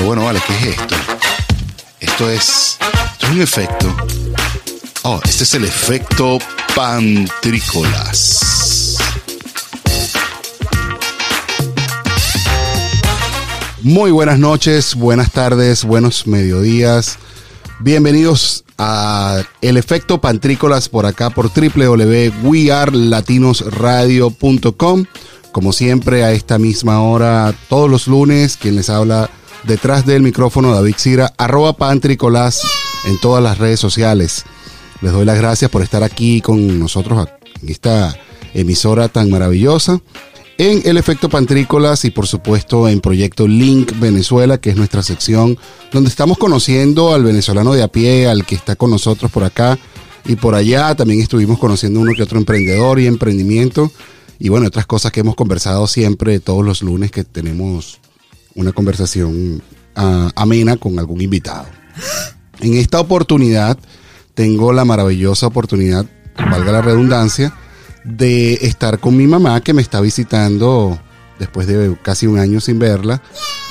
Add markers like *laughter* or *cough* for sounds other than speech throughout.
Pero bueno, vale, ¿qué es esto? Esto es, un efecto. Oh, este es el efecto pantrícolas. Muy buenas noches, buenas tardes, buenos mediodías. Bienvenidos a El Efecto Pantrícolas por acá por www.wearlatinosradio.com. Como siempre, a esta misma hora, todos los lunes, quien les habla detrás del micrófono, David Cira, arroba pantrícolas en todas las redes sociales. Les doy las gracias por estar aquí con nosotros en esta emisora tan maravillosa. En El Efecto Pantrícolas y por supuesto en Proyecto Link Venezuela, que es nuestra sección donde estamos conociendo al venezolano de a pie, al que está con nosotros por acá y por allá. También estuvimos conociendo uno que otro emprendedor y emprendimiento y bueno, otras cosas que hemos conversado siempre todos los lunes que tenemos una conversación ah, amena con algún invitado. En esta oportunidad tengo la maravillosa oportunidad, valga la redundancia, de estar con mi mamá que me está visitando después de casi un año sin verla.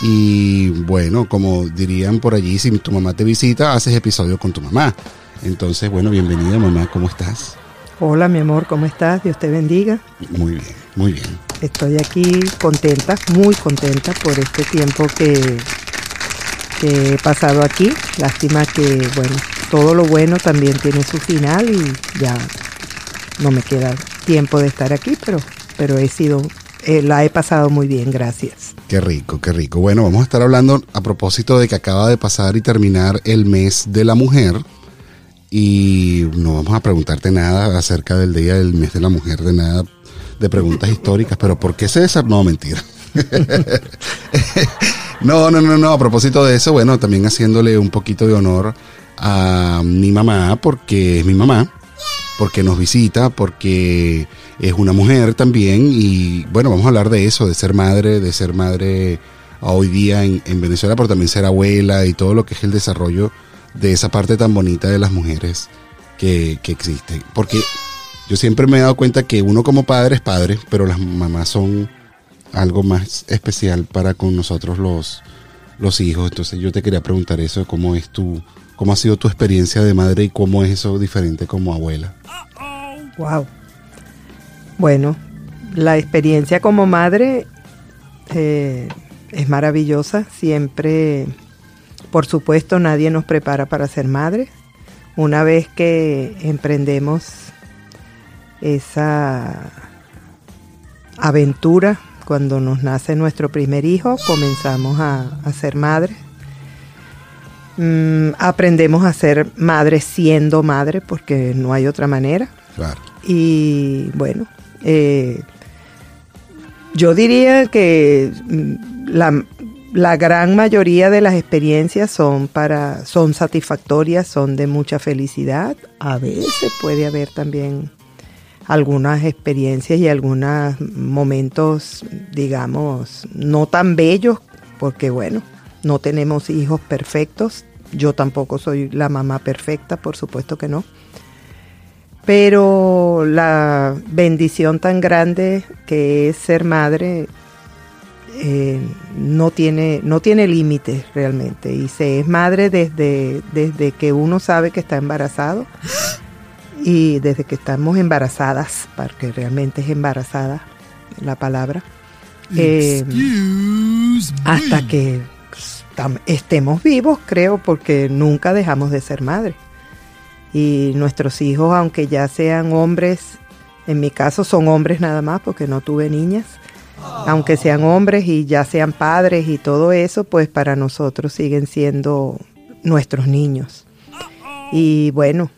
Y bueno, como dirían por allí, si tu mamá te visita, haces episodio con tu mamá. Entonces, bueno, bienvenida mamá, ¿cómo estás? Hola, mi amor, ¿cómo estás? Dios te bendiga. Muy bien, muy bien. Estoy aquí contenta, muy contenta por este tiempo que, que he pasado aquí. Lástima que, bueno, todo lo bueno también tiene su final y ya no me queda tiempo de estar aquí, pero, pero he sido, eh, la he pasado muy bien, gracias. Qué rico, qué rico. Bueno, vamos a estar hablando a propósito de que acaba de pasar y terminar el mes de la mujer y no vamos a preguntarte nada acerca del día del mes de la mujer, de nada de preguntas históricas, pero ¿por qué César? No, mentira. *laughs* no, no, no, no, a propósito de eso, bueno, también haciéndole un poquito de honor a mi mamá, porque es mi mamá, porque nos visita, porque es una mujer también, y bueno, vamos a hablar de eso, de ser madre, de ser madre hoy día en, en Venezuela, pero también ser abuela y todo lo que es el desarrollo de esa parte tan bonita de las mujeres que, que existe. Porque yo siempre me he dado cuenta que uno como padre es padre, pero las mamás son algo más especial para con nosotros los, los hijos. Entonces yo te quería preguntar eso, cómo es tu, cómo ha sido tu experiencia de madre y cómo es eso diferente como abuela. Wow. Bueno, la experiencia como madre eh, es maravillosa. Siempre por supuesto, nadie nos prepara para ser madre. Una vez que emprendemos esa aventura, cuando nos nace nuestro primer hijo, comenzamos a, ser madre. Mm, aprendemos a ser madre siendo madre, porque no hay otra manera. Y bueno, eh, yo diría que mm, la, la gran mayoría de las experiencias son para son satisfactorias, son de mucha felicidad. A veces puede haber también algunas experiencias y algunos momentos, digamos, no tan bellos, porque bueno, no tenemos hijos perfectos. Yo tampoco soy la mamá perfecta, por supuesto que no. Pero la bendición tan grande que es ser madre eh, no tiene, no tiene límites realmente y se es madre desde, desde que uno sabe que está embarazado y desde que estamos embarazadas, porque realmente es embarazada la palabra, eh, hasta que estemos vivos, creo, porque nunca dejamos de ser madre. Y nuestros hijos, aunque ya sean hombres, en mi caso son hombres nada más porque no tuve niñas, aunque sean hombres y ya sean padres y todo eso, pues para nosotros siguen siendo nuestros niños. Y bueno,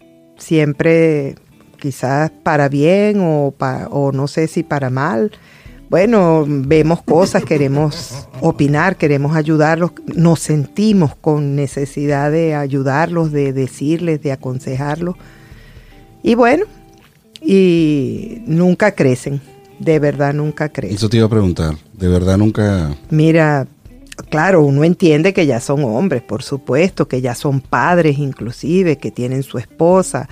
siempre quizás para bien o, o no sé si para mal. Bueno, vemos cosas, queremos opinar, queremos ayudarlos, nos sentimos con necesidad de ayudarlos, de decirles, de aconsejarlos. Y bueno, y nunca crecen de verdad nunca crece. Eso te iba a preguntar, de verdad nunca... Mira, claro, uno entiende que ya son hombres, por supuesto, que ya son padres inclusive, que tienen su esposa,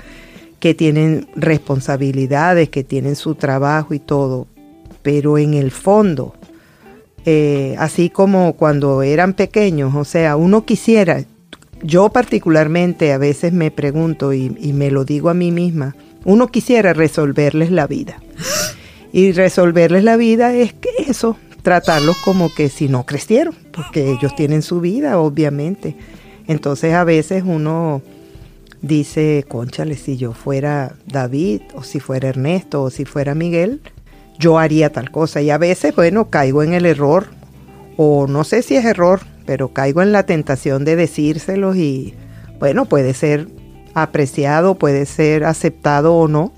que tienen responsabilidades, que tienen su trabajo y todo, pero en el fondo eh, así como cuando eran pequeños, o sea, uno quisiera, yo particularmente a veces me pregunto y, y me lo digo a mí misma, uno quisiera resolverles la vida. Y resolverles la vida es que eso, tratarlos como que si no crecieron, porque ellos tienen su vida, obviamente. Entonces a veces uno dice, conchale, si yo fuera David, o si fuera Ernesto, o si fuera Miguel, yo haría tal cosa. Y a veces, bueno, caigo en el error, o no sé si es error, pero caigo en la tentación de decírselos y, bueno, puede ser apreciado, puede ser aceptado o no,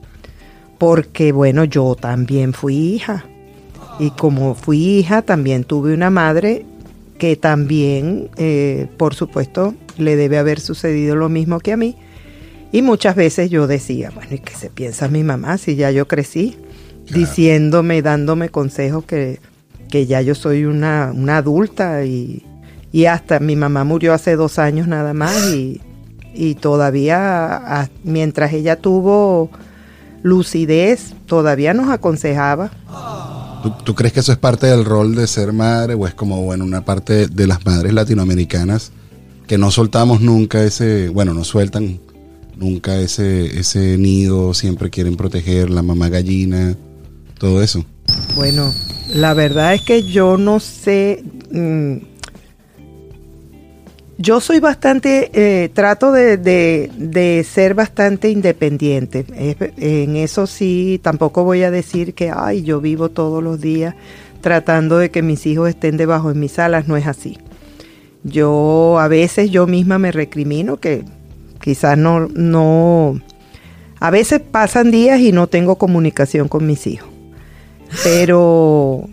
porque, bueno, yo también fui hija. Y como fui hija, también tuve una madre que también, eh, por supuesto, le debe haber sucedido lo mismo que a mí. Y muchas veces yo decía, bueno, ¿y qué se piensa mi mamá si ya yo crecí? Diciéndome, dándome consejos que, que ya yo soy una, una adulta y, y, hasta mi mamá murió hace dos años nada más y, y todavía, a, mientras ella tuvo lucidez, todavía nos aconsejaba. ¿Tú, ¿Tú, crees que eso es parte del rol de ser madre o es como, bueno, una parte de las madres latinoamericanas que no soltamos nunca ese, bueno, no sueltan nunca ese, ese nido, siempre quieren proteger la mamá gallina, todo eso? Bueno, la verdad es que yo no sé, mmm, yo soy bastante, eh, trato de, de, de, ser bastante independiente. En eso sí, tampoco voy a decir que, ay, yo vivo todos los días tratando de que mis hijos estén debajo de mis alas, no es así. Yo a veces yo misma me recrimino que quizás no, no, a veces pasan días y no tengo comunicación con mis hijos, pero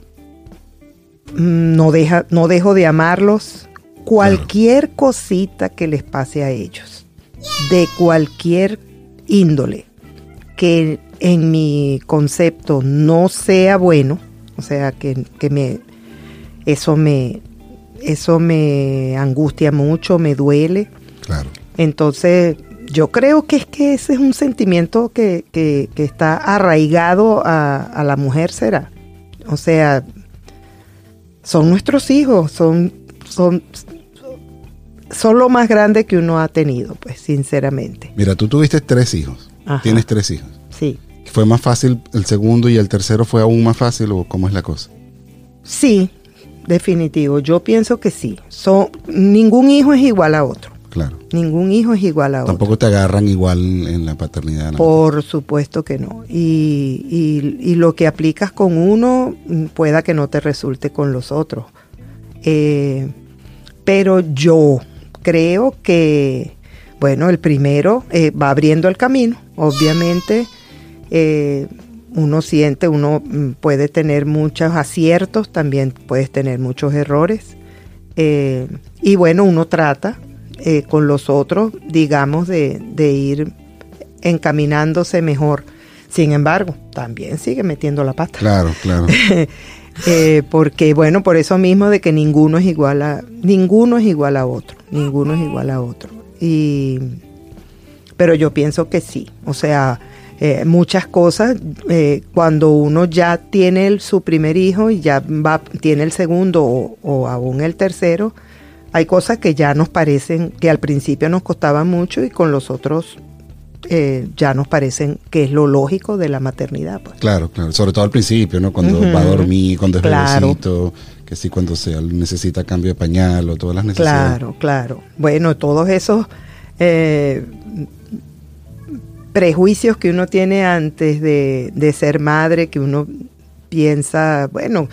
mm, no, deja, no dejo de amarlos, cualquier cosita que les pase a ellos, de cualquier índole, que en mi concepto no sea bueno, o sea, que, que me, eso me, eso me angustia mucho, me duele. Claro. Entonces, yo creo que es que ese es un sentimiento que, que, que está arraigado a, a la mujer, será. O sea, son nuestros hijos, son, son, son lo más grande que uno ha tenido, pues, sinceramente. Mira, tú tuviste tres hijos. Ajá. Tienes tres hijos. Sí. ¿Fue más fácil el segundo y el tercero fue aún más fácil o cómo es la cosa? Sí, definitivo. Yo pienso que sí. Son, ningún hijo es igual a otro. Claro. Ningún hijo es igual a otro. Tampoco te agarran igual en la paternidad. ¿no? Por supuesto que no. Y, y, y, lo que aplicas con uno pueda que no te resulte con los otros. Eh, pero yo creo que, bueno, el primero eh, va abriendo el camino. Obviamente, eh, uno siente, uno puede tener muchos aciertos, también puedes tener muchos errores. Eh, y bueno, uno trata eh, con los otros, digamos, de, de, ir encaminándose mejor. Sin embargo, también sigue metiendo la pata. Claro, claro. *laughs* eh, porque, bueno, por eso mismo de que ninguno es igual a, ninguno es igual a otro, ninguno es igual a otro. Y, pero yo pienso que sí, o sea, eh, muchas cosas, eh, cuando uno ya tiene el, su primer hijo y ya va, tiene el segundo o, o aún el tercero, hay cosas que ya nos parecen, que al principio nos costaban mucho y con los otros eh, ya nos parecen que es lo lógico de la maternidad. Pues. Claro, claro, sobre todo al principio, ¿no? Cuando uh -huh. va a dormir, cuando es claro. bebecito, que sí, cuando se necesita cambio de pañal o todas las necesidades. Claro, claro. Bueno, todos esos eh, prejuicios que uno tiene antes de, de ser madre, que uno piensa, bueno,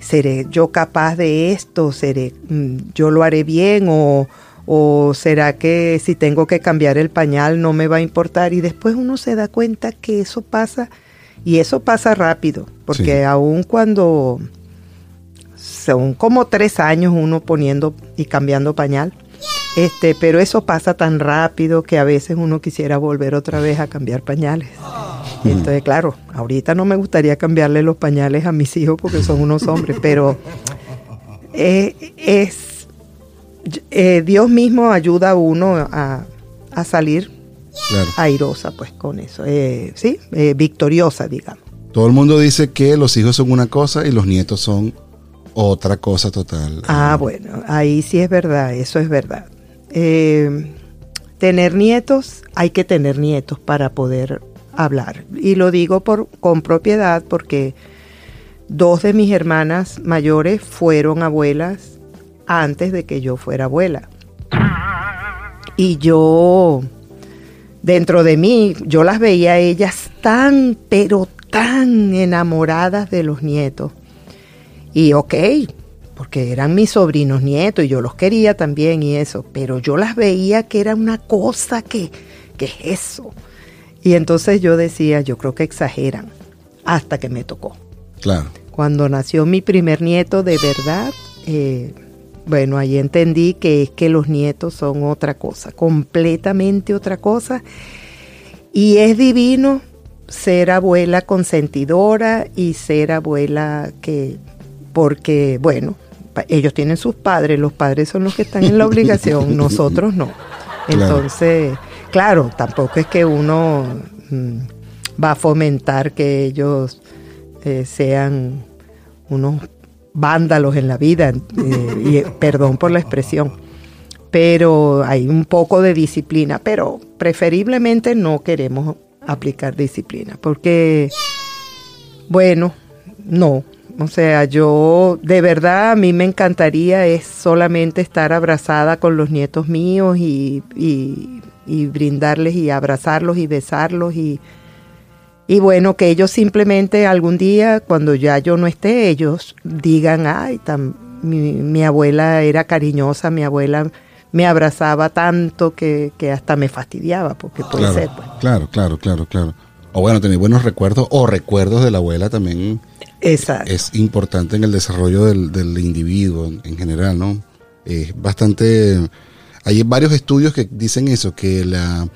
¿seré yo capaz de esto? ¿Seré, mm, yo lo haré bien? ¿O, ¿O será que si tengo que cambiar el pañal no me va a importar? Y después uno se da cuenta que eso pasa, y eso pasa rápido, porque sí. aún cuando son como tres años uno poniendo y cambiando pañal, este, pero eso pasa tan rápido que a veces uno quisiera volver otra vez a cambiar pañales. Entonces, claro, ahorita no me gustaría cambiarle los pañales a mis hijos porque son unos hombres, pero eh, es eh, Dios mismo ayuda a uno a, a salir claro. airosa, pues, con eso. Eh, sí, victoriosa, digamos. Todo el mundo dice que los hijos son una cosa y los nietos son otra cosa total. Ah, bueno, ahí sí es verdad, eso es verdad. Eh, tener nietos, hay que tener nietos para poder hablar. Y lo digo por, con propiedad porque dos de mis hermanas mayores fueron abuelas antes de que yo fuera abuela. Y yo, dentro de mí, yo las veía a ellas tan, pero tan enamoradas de los nietos. Y ok, porque eran mis sobrinos nietos y yo los quería también y eso, pero yo las veía que era una cosa que, que es eso. Y entonces yo decía, yo creo que exageran, hasta que me tocó. Claro. Cuando nació mi primer nieto de verdad, eh, bueno, ahí entendí que es que los nietos son otra cosa, completamente otra cosa. Y es divino ser abuela consentidora y ser abuela que, porque, bueno, ellos tienen sus padres, los padres son los que están en la obligación, *laughs* nosotros no. Entonces, claro, tampoco es que uno mm, va a fomentar que ellos eh, sean unos vándalos en la vida, eh, y eh, perdón por la expresión, pero hay un poco de disciplina, pero preferiblemente no queremos aplicar disciplina, porque, bueno, no, o sea, yo de verdad a mí me encantaría es solamente estar abrazada con los nietos míos y, y, brindarles y abrazarlos y besarlos y, y bueno, que ellos simplemente algún día, cuando ya yo no esté, ellos digan, ay, mi, mi, abuela era cariñosa, mi abuela me abrazaba tanto que, que hasta me fastidiaba, porque puede claro, ser. Pues. Claro, claro, claro, claro. O bueno, tener buenos recuerdos o recuerdos de la abuela también Exacto. es importante en el desarrollo del, del individuo en general, ¿no? Es bastante... Hay varios estudios que dicen eso, que la,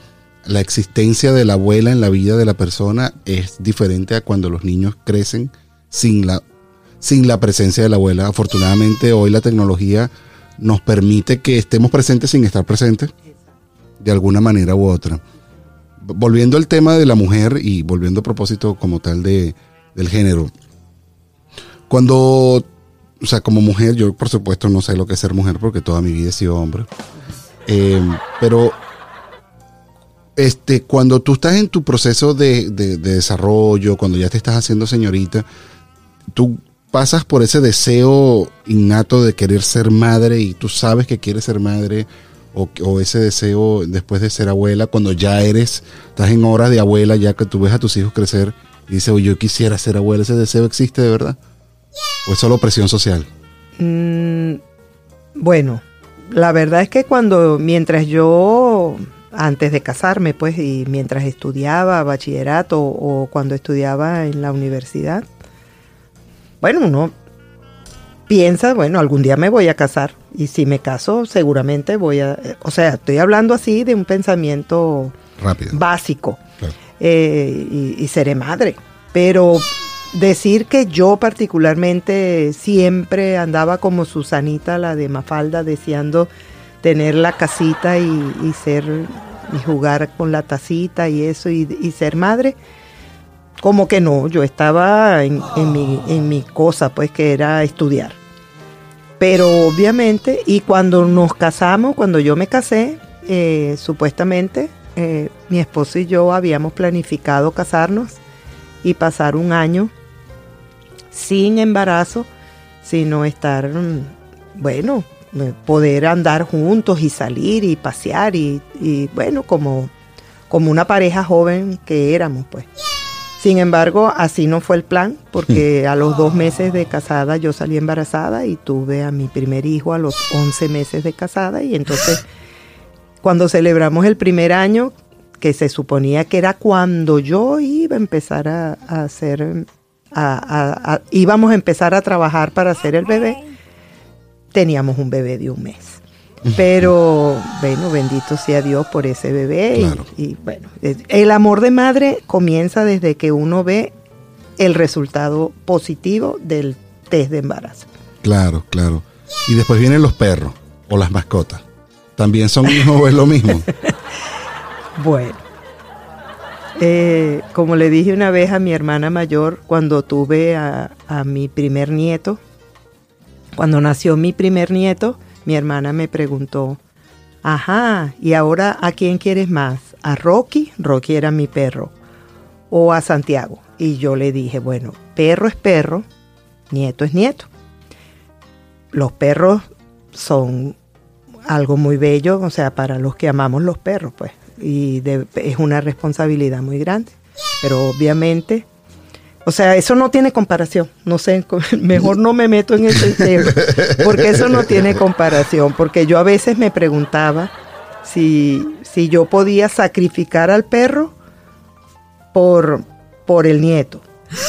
la existencia de la abuela en la vida de la persona es diferente a cuando los niños crecen sin la, sin la presencia de la abuela. Afortunadamente hoy la tecnología nos permite que estemos presentes sin estar presentes, de alguna manera u otra. Volviendo al tema de la mujer y volviendo a propósito como tal de, del género, cuando, o sea, como mujer, yo por supuesto no sé lo que es ser mujer porque toda mi vida he sido hombre. Eh, pero este, cuando tú estás en tu proceso de, de, de, desarrollo, cuando ya te estás haciendo señorita, tú pasas por ese deseo innato de querer ser madre y tú sabes que quieres ser madre o, o, ese deseo después de ser abuela, cuando ya eres, estás en horas de abuela, ya que tú ves a tus hijos crecer y dices, oye, yo quisiera ser abuela, ese deseo existe de verdad. ¿O es solo presión social? Mm, bueno, la verdad es que cuando, mientras yo, antes de casarme, pues, y mientras estudiaba bachillerato o cuando estudiaba en la universidad, bueno, uno piensa, bueno, algún día me voy a casar. Y si me caso, seguramente voy a... O sea, estoy hablando así de un pensamiento Rápido. básico. Claro. Eh, y, y seré madre. Pero decir que yo particularmente siempre andaba como Susanita, la de Mafalda, deseando tener la casita y, ser y jugar con la tacita y eso y, ser madre, como que no, yo estaba en, en, mi, en mi cosa, pues que era estudiar. Pero obviamente, y cuando nos casamos, cuando yo me casé, eh, supuestamente eh, mi esposo y yo habíamos planificado casarnos y pasar un año sin embarazo, sino estar, mm, bueno, poder andar juntos y salir y pasear y, y bueno, como, como una pareja joven que éramos, pues. Sin embargo, así no fue el plan, porque a los dos meses de casada yo salí embarazada y tuve a mi primer hijo a los 11 meses de casada y entonces cuando celebramos el primer año, que se suponía que era cuando yo iba a empezar a, a hacer a, a, a, íbamos a empezar a trabajar para hacer el bebé, teníamos un bebé de un mes. Pero bueno, bendito sea Dios por ese bebé. Claro. Y, y, bueno, el amor de madre comienza desde que uno ve el resultado positivo del test de embarazo. Claro, claro. Y después vienen los perros o las mascotas. ¿También son hijos o es lo mismo? *laughs* bueno. Eh, como le dije una vez a mi hermana mayor cuando tuve a, a mi primer nieto, Cuando nació mi primer nieto, mi hermana me preguntó, ajá, ¿y ahora a quién quieres más? ¿A Rocky? Rocky era mi perro. ¿O a Santiago? Y yo le dije, bueno, perro es perro, nieto es nieto. Los perros son algo muy bello, o sea, para los que amamos los perros, pues. Y es una responsabilidad muy grande. Pero obviamente, o sea, eso no tiene comparación. No sé, *laughs* mejor no me meto en ese tema, porque eso no tiene comparación. Porque yo a veces me preguntaba si, si yo podía sacrificar al perro por, por el nieto.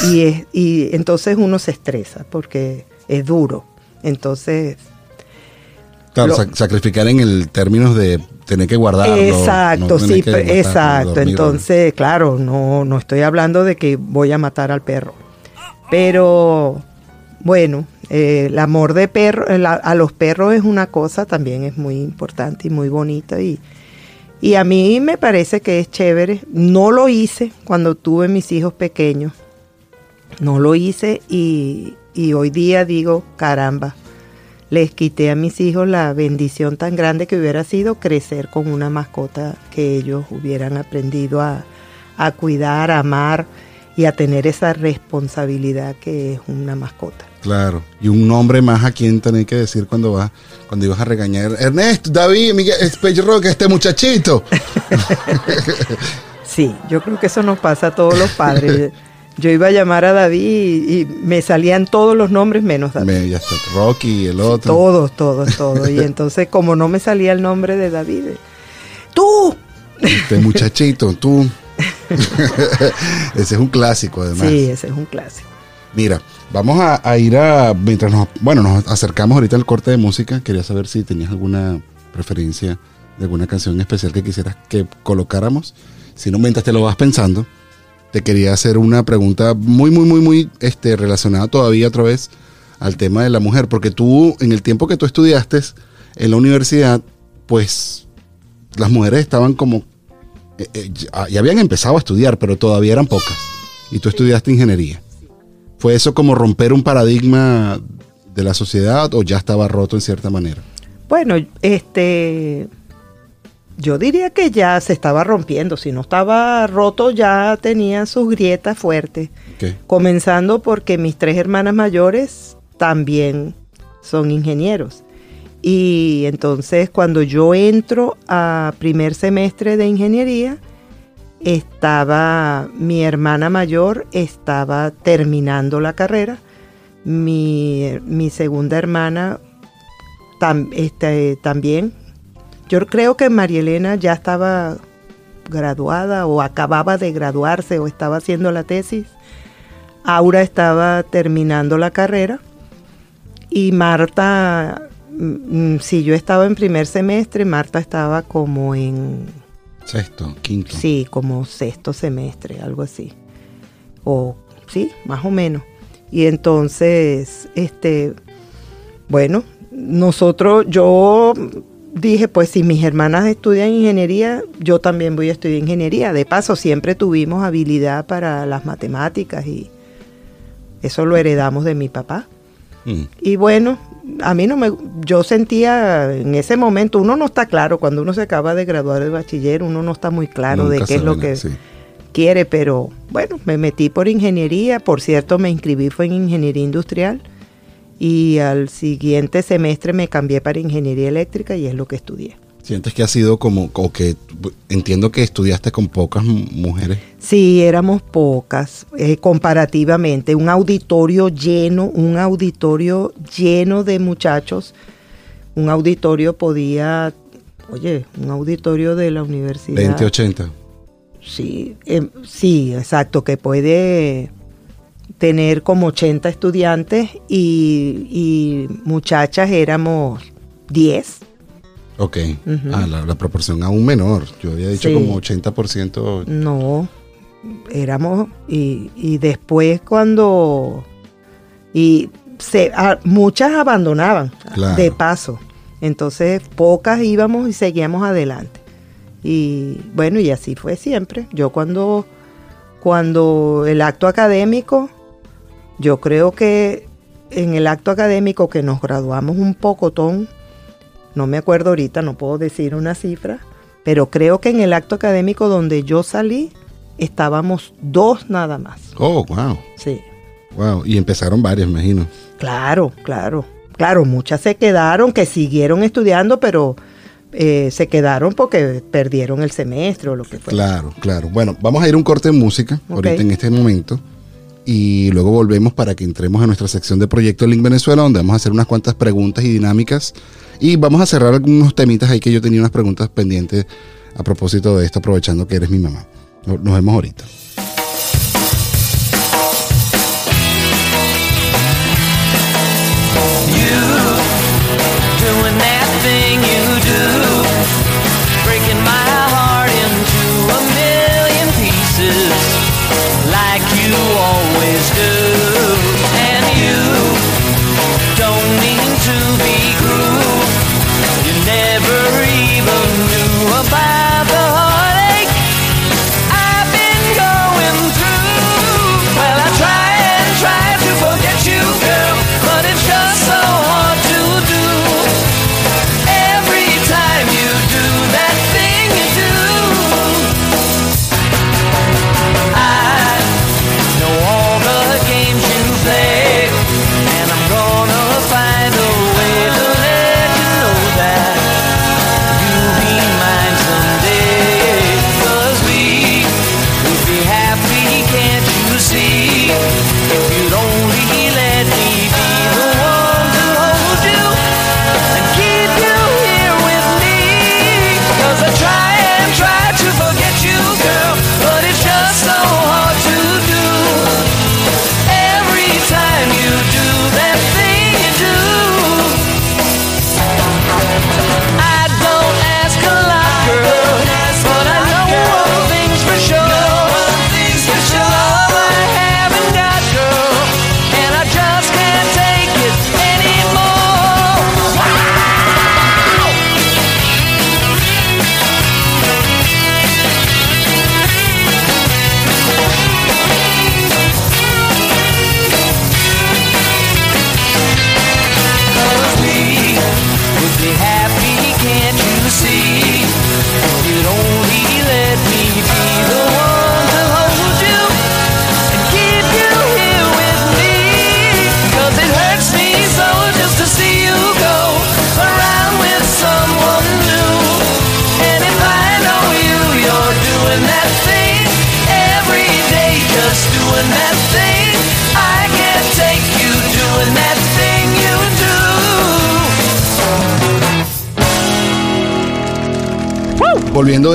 Y, y entonces uno se estresa porque es duro. Entonces Claro, sacrificar en el términos de tener que guardarlo. Exacto, sí, exacto. Entonces, claro, no, no estoy hablando de que voy a matar al perro. Pero, bueno, eh, el amor de perro, a los perros es una cosa también es muy importante y muy bonita. Y, y a mí me parece que es chévere. No lo hice cuando tuve mis hijos pequeños. No lo hice y, y hoy día digo, caramba, les quité a mis hijos la bendición tan grande que hubiera sido crecer con una mascota que ellos hubieran aprendido a, cuidar, a amar y a tener esa responsabilidad que es una mascota. Claro, y un nombre más a quien tener que decir cuando vas, cuando ibas a regañar, Ernesto, David, Miguel, Rock, este muchachito. *laughs* sí, yo creo que eso nos pasa a todos los padres. *laughs* Yo iba a llamar a David y, me salían todos los nombres menos David. Rocky, el otro. todos, todos, *laughs* todos. y entonces, como no me salía el nombre de David, eh, ¡tú! Este muchachito, tú. *laughs* ese es un clásico, además. Sí, ese es un clásico. Mira, vamos a, ir a. Mientras nos. Bueno, nos acercamos ahorita al corte de música. Quería saber si tenías alguna preferencia de alguna canción especial que quisieras que colocáramos. Si no, mientras te lo vas pensando te quería hacer una pregunta muy, muy, muy, muy este, relacionada todavía otra vez al tema de la mujer, porque tú, en el tiempo que tú estudiaste en la universidad, pues las mujeres estaban como, eh, eh, ya habían empezado a estudiar, pero todavía eran pocas, y tú estudiaste ingeniería. ¿Fue eso como romper un paradigma de la sociedad o ya estaba roto en cierta manera? Bueno, este, yo diría que ya se estaba rompiendo, si no estaba roto ya tenía sus grietas fuertes. Comenzando porque mis tres hermanas mayores también son ingenieros. Y entonces cuando yo entro a primer semestre de ingeniería, estaba mi hermana mayor, estaba terminando la carrera, mi, segunda hermana este, también yo creo que María Elena ya estaba graduada o acababa de graduarse o estaba haciendo la tesis. Aura estaba terminando la carrera y Marta, mm, si yo estaba en primer semestre, Marta estaba como en... Sexto, quinto. Sí, como sexto semestre, algo así. O sí, más o menos. Y entonces, este, bueno, nosotros, yo dije, pues si mis hermanas estudian ingeniería, yo también voy a estudiar ingeniería. De paso, siempre tuvimos habilidad para las matemáticas y eso lo heredamos de mi papá. Mm. Y bueno, a mí no me, yo sentía en ese momento, uno no está claro, cuando uno se acaba de graduar de bachiller, uno no está muy claro de qué es lo que quiere, pero bueno, me metí por ingeniería, por cierto, me inscribí fue en ingeniería industrial y al siguiente semestre me cambié para ingeniería eléctrica y es lo que estudié. ¿Sientes que ha sido como, o que entiendo que estudiaste con pocas mujeres? Sí, éramos pocas, eh, comparativamente. Un auditorio lleno, un auditorio lleno de muchachos. Un auditorio podía, oye, un auditorio de la universidad. 20, 80. Sí, em, sí, exacto, que puede tener como 80 estudiantes y, muchachas éramos 10. Ok, ah, la, proporción aún menor. Yo había dicho como 80%. No, éramos, y, después cuando, y se, muchas abandonaban de paso. Entonces pocas íbamos y seguíamos adelante. Y bueno, y así fue siempre. Yo cuando, cuando el acto académico yo creo que en el acto académico que nos graduamos un pocotón, no me acuerdo ahorita, no puedo decir una cifra, pero creo que en el acto académico donde yo salí estábamos dos nada más. Oh, wow. Sí. Wow, y empezaron varias, imagino. Claro, claro. Claro, muchas se quedaron, que siguieron estudiando, pero eh, se quedaron porque perdieron el semestre o lo que fue. Claro, claro. Bueno, vamos a ir a un corte de música ahorita en este momento y luego volvemos para que entremos a nuestra sección de Proyecto Link Venezuela, donde vamos a hacer unas cuantas preguntas y dinámicas y vamos a cerrar algunos temitas ahí que yo tenía unas preguntas pendientes a propósito de esto, aprovechando que eres mi mamá. Nos vemos ahorita.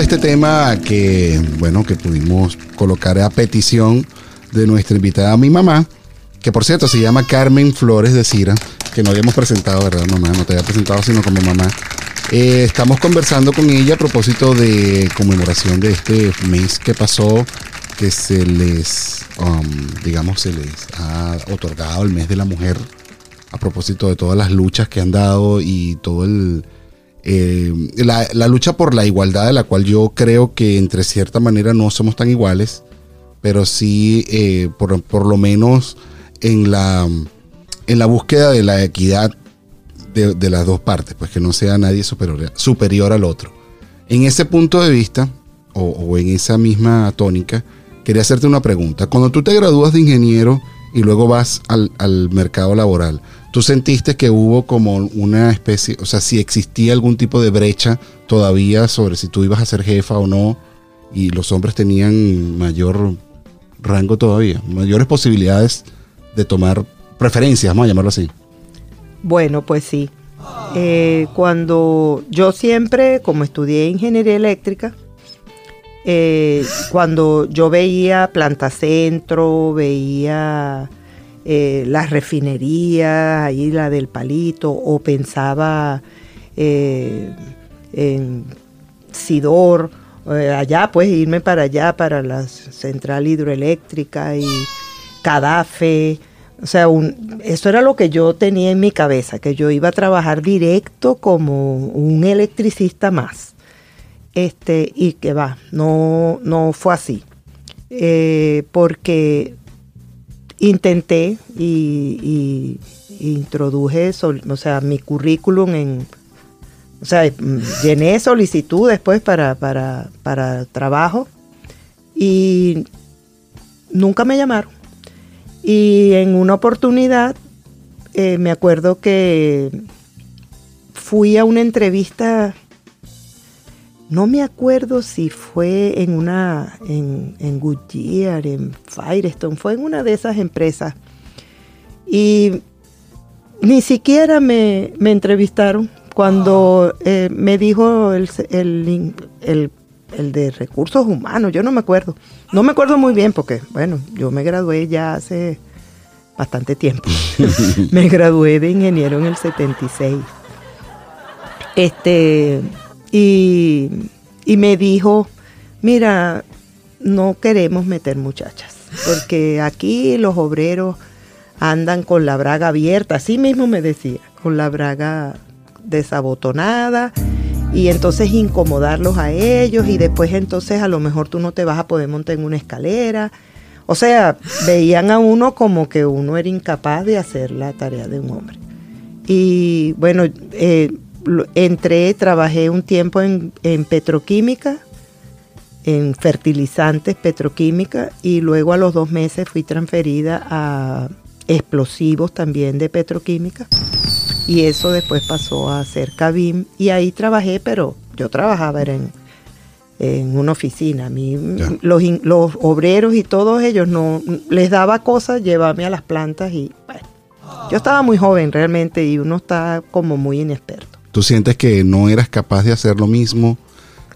Este tema que, bueno, que pudimos colocar a petición de nuestra invitada, mi mamá, que por cierto se llama Carmen Flores de Cira, que no habíamos presentado, ¿verdad, mamá? No te había presentado, sino como mamá. Eh, estamos conversando con ella a propósito de conmemoración de este mes que pasó, que se les, um, digamos, se les ha otorgado el mes de la mujer, a propósito de todas las luchas que han dado y todo el eh, la, lucha por la igualdad de la cual yo creo que entre cierta manera no somos tan iguales, pero sí eh, por, lo menos en la, en la búsqueda de la equidad de, las dos partes, pues que no sea nadie superior, superior al otro. En ese punto de vista, o, en esa misma tónica, quería hacerte una pregunta. Cuando tú te gradúas de ingeniero y luego vas al, al mercado laboral, ¿Tú sentiste que hubo como una especie, o sea, si existía algún tipo de brecha todavía sobre si tú ibas a ser jefa o no y los hombres tenían mayor rango todavía, mayores posibilidades de tomar preferencias, vamos a llamarlo así? Bueno, pues sí. Eh, cuando yo siempre, como estudié ingeniería eléctrica, eh, cuando yo veía Planta Centro, veía eh, las refinerías, ahí la del palito, o pensaba eh, en Sidor, eh, allá, pues irme para allá, para la central hidroeléctrica y Cadafe. O sea, eso era lo que yo tenía en mi cabeza, que yo iba a trabajar directo como un electricista más. Este, y que va, no, no fue así. porque intenté y, introduje, o sea, mi currículum en, o sea, llené solicitud después para, para, para trabajo y nunca me llamaron. Y en una oportunidad, eh, me acuerdo que fui a una entrevista, no me acuerdo si fue en una, en, en Goodyear, en Firestone, fue en una de esas empresas. Y ni siquiera me, me entrevistaron cuando eh, me dijo el, el, el, de recursos humanos, yo no me acuerdo. No me acuerdo muy bien porque, bueno, yo me gradué ya hace bastante tiempo. *laughs* *laughs* me gradué de ingeniero en el 76. Este, y, me dijo, mira, no queremos meter muchachas, porque aquí los obreros andan con la braga abierta, así mismo me decía, con la braga desabotonada y entonces incomodarlos a ellos y después entonces a lo mejor tú no te vas a poder montar en una escalera. O sea, veían a uno como que uno era incapaz de hacer la tarea de un hombre. Y bueno, eh, entré, trabajé un tiempo en, en petroquímica, en fertilizantes petroquímica y luego a los dos meses fui transferida a explosivos también de petroquímica y eso después pasó a ser cabim y ahí trabajé, pero yo trabajaba en, en una oficina. A mí los, los, obreros y todos ellos no les daba cosas llevarme a las plantas y bueno, yo estaba muy joven realmente y uno está como muy inexperto. ¿Tú sientes que no eras capaz de hacer lo mismo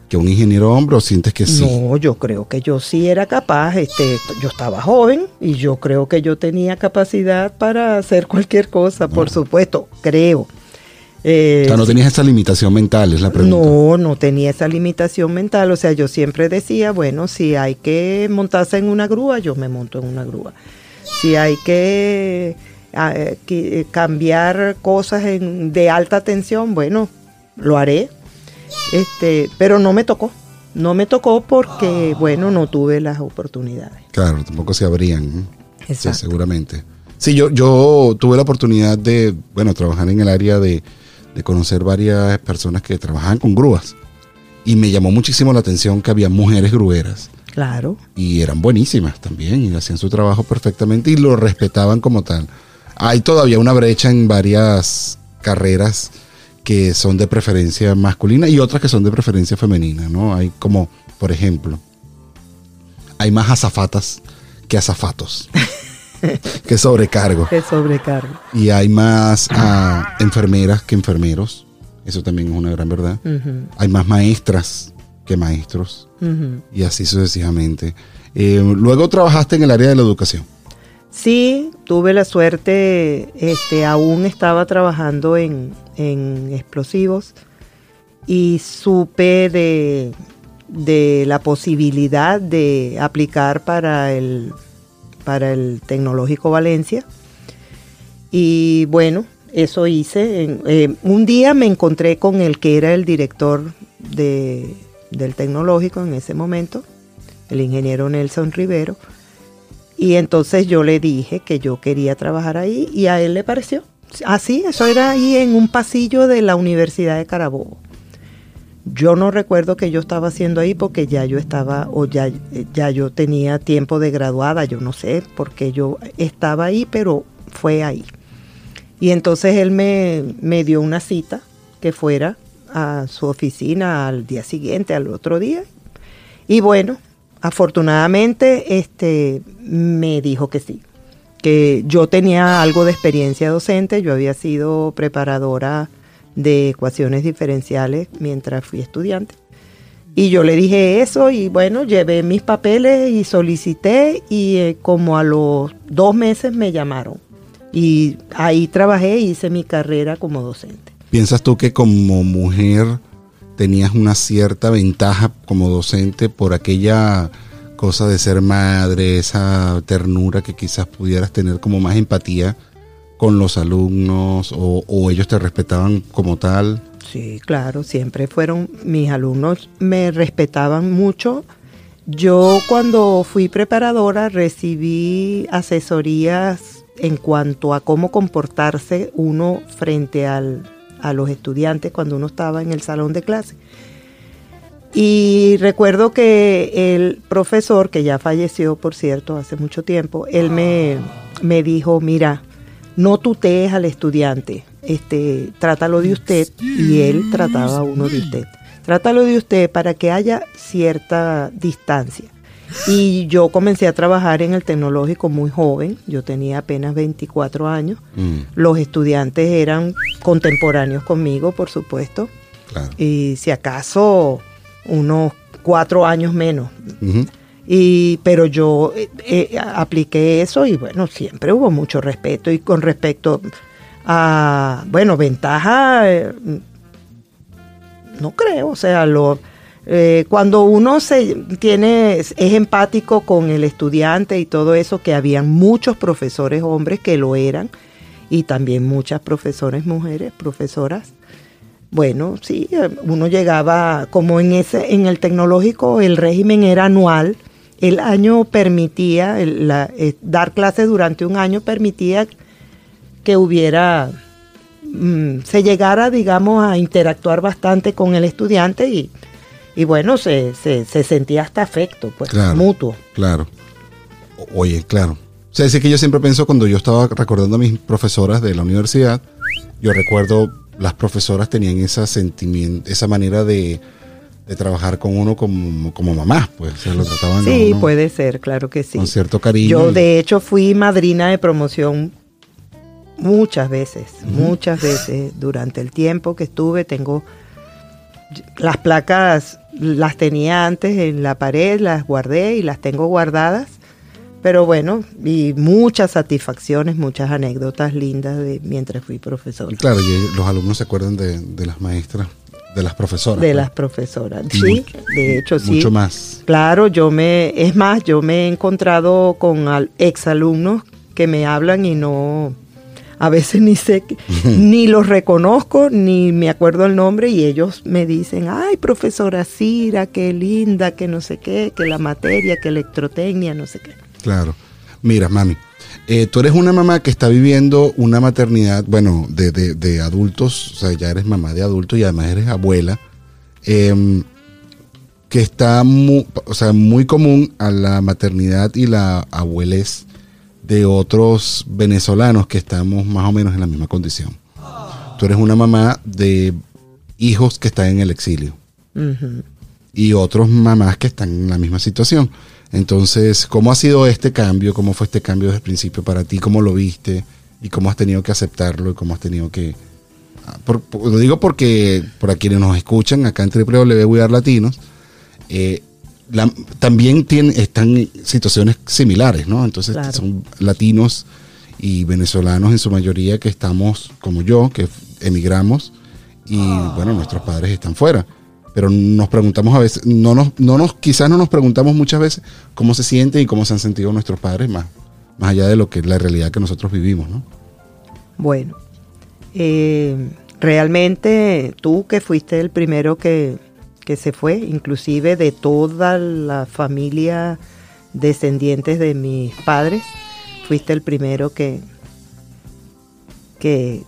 que un ingeniero hombre o sientes que sí? No, yo creo que yo sí era capaz. Este, yo estaba joven y yo creo que yo tenía capacidad para hacer cualquier cosa, por supuesto, creo. Eh, o sea, no tenías esa limitación mental, es la pregunta. No, no tenía esa limitación mental. O sea, yo siempre decía, bueno, si hay que montarse en una grúa, yo me monto en una grúa. Si hay que, ah, eh, cambiar cosas de alta tensión, bueno, lo haré este, pero no me tocó. No me tocó porque, bueno, no tuve las oportunidades. Claro, tampoco se abrían. Exacto. Sí, seguramente. Sí, yo, yo tuve la oportunidad de, bueno, trabajar en el área de, de conocer varias personas que trabajaban con grúas. Y me llamó muchísimo la atención que había mujeres grueras. Claro. Y eran buenísimas también y hacían su trabajo perfectamente y lo respetaban como tal. Hay todavía una brecha en varias carreras que son de preferencia masculina y otras que son de preferencia femenina, ¿no? Hay como, por ejemplo, hay más azafatas que azafatos. *laughs* que sobrecargo. Que sobrecargo. Y hay más ah, enfermeras que enfermeros. Eso también es una gran verdad. Hay más maestras que maestros. Y así sucesivamente. Eh, luego trabajaste en el área de la educación. Sí, tuve la suerte, este, aún estaba trabajando en, explosivos y supe de, la posibilidad de aplicar para el, para el Tecnológico Valencia. Y bueno, eso hice. Eh, un día me encontré con el que era el director de, del Tecnológico en ese momento, el ingeniero Nelson Rivero y entonces yo le dije que yo quería trabajar ahí y a él le pareció. Así, eso era ahí en un pasillo de la Universidad de Carabobo. Yo no recuerdo que yo estaba haciendo ahí porque ya yo estaba o ya, ya yo tenía tiempo de graduada, yo no sé, porque yo estaba ahí, pero fue ahí. Y entonces él me, me dio una cita que fuera a su oficina al día siguiente, al otro día. Y bueno, afortunadamente este, me dijo que sí, que yo tenía algo de experiencia docente, yo había sido preparadora de ecuaciones diferenciales mientras fui estudiante. Y yo le dije eso y bueno, llevé mis papeles y solicité y eh, como a los dos meses me llamaron. Y ahí trabajé y hice mi carrera como docente. ¿Piensas tú que como mujer tenías una cierta ventaja como docente por aquella cosa de ser madre, esa ternura que quizás pudieras tener como más empatía con los alumnos o, ellos te respetaban como tal? Sí, claro, siempre fueron, mis alumnos me respetaban mucho. Yo cuando fui preparadora recibí asesorías en cuanto a cómo comportarse uno frente al, a los estudiantes cuando uno estaba en el salón de clase. Y recuerdo que el profesor, que ya falleció, por cierto, hace mucho tiempo, él me, me dijo, mira, no tutees al estudiante, este, trátalo de usted, y él trataba a uno de usted. Trátalo de usted para que haya cierta distancia. Y yo comencé a trabajar en el tecnológico muy joven, yo tenía apenas 24 años. Mm, Los estudiantes eran contemporáneos conmigo, por supuesto, claro. y si acaso unos cuatro años menos. Y, pero yo eh, eh, apliqué eso y bueno, siempre hubo mucho respeto. Y con respecto a, bueno, ventaja, eh, no creo, o sea, lo, eh, cuando uno se tiene, es empático con el estudiante y todo eso, que habían muchos profesores hombres que lo eran y también muchas profesores mujeres, profesoras. Bueno, sí, uno llegaba, como en ese, en el tecnológico el régimen era anual, el año permitía, el- la- eh, dar clases durante un año permitía que hubiera, mm, se llegara, digamos, a interactuar bastante con el estudiante y, y bueno, se, se, se sentía hasta afecto, pues, Claro. mutuo. Claro. Oye, claro. O sea, es que yo siempre pienso cuando yo estaba recordando a mis profesoras de la universidad, yo recuerdo las profesoras tenían esa sentimiento, esa manera de, de trabajar con uno como, como mamás, pues se lo trataban Sí, puede ser, claro que sí. con cierto cariño. Yo de hecho fui madrina de promoción muchas veces, muchas veces durante el tiempo que estuve. Tengo las placas, las tenía antes en la pared, las guardé y las tengo guardadas. Pero bueno, y muchas satisfacciones, muchas anécdotas lindas de mientras fui profesora. Claro, y los alumnos se acuerdan de, de las maestras, de las profesoras. De pues. las profesoras. Sí, mucho- de hecho sí. Mucho más. Claro, yo me, es más, yo me he encontrado con al- exalumnos que me hablan y no, a veces ni sé, ni los reconozco, ni me acuerdo el nombre y ellos me dicen, ay, profesora Cira, qué linda, que no sé qué, que la materia, que electrotecnia, no sé qué. Claro. Mira, mami, eh, tú eres una mamá que está viviendo una maternidad, bueno, de, de- de adultos, o sea, ya eres mamá de adultos y además eres abuela, em, que está muy, o sea, muy común a la maternidad y la abuelez de otros venezolanos que estamos más o menos en la misma condición. Tú eres una mamá de hijos que están en el exilio y otros mamás que están en la misma situación. Entonces, ¿cómo ha sido este cambio? ¿Cómo fue este cambio desde el principio para ti? ¿Cómo lo viste? ¿Y cómo has tenido que aceptarlo? ¿Y cómo has tenido que...? ah, por- por- lo digo porque para quienes nos escuchan acá en WWW Latinos, eh, la- también tienen, están en situaciones similares, ¿no? Entonces Claro. son latinos y venezolanos en su mayoría que estamos, como yo, que emigramos y bueno, nuestros padres están fuera. Pero nos preguntamos a veces, no nos, no nos, quizás no nos preguntamos muchas veces cómo se sienten y cómo se han sentido nuestros padres más, más allá de lo que es la realidad que nosotros vivimos, ¿no? Bueno, eh, realmente tú que fuiste el primero que, que se fue, inclusive de toda la familia descendientes de mis padres, fuiste el primero que, que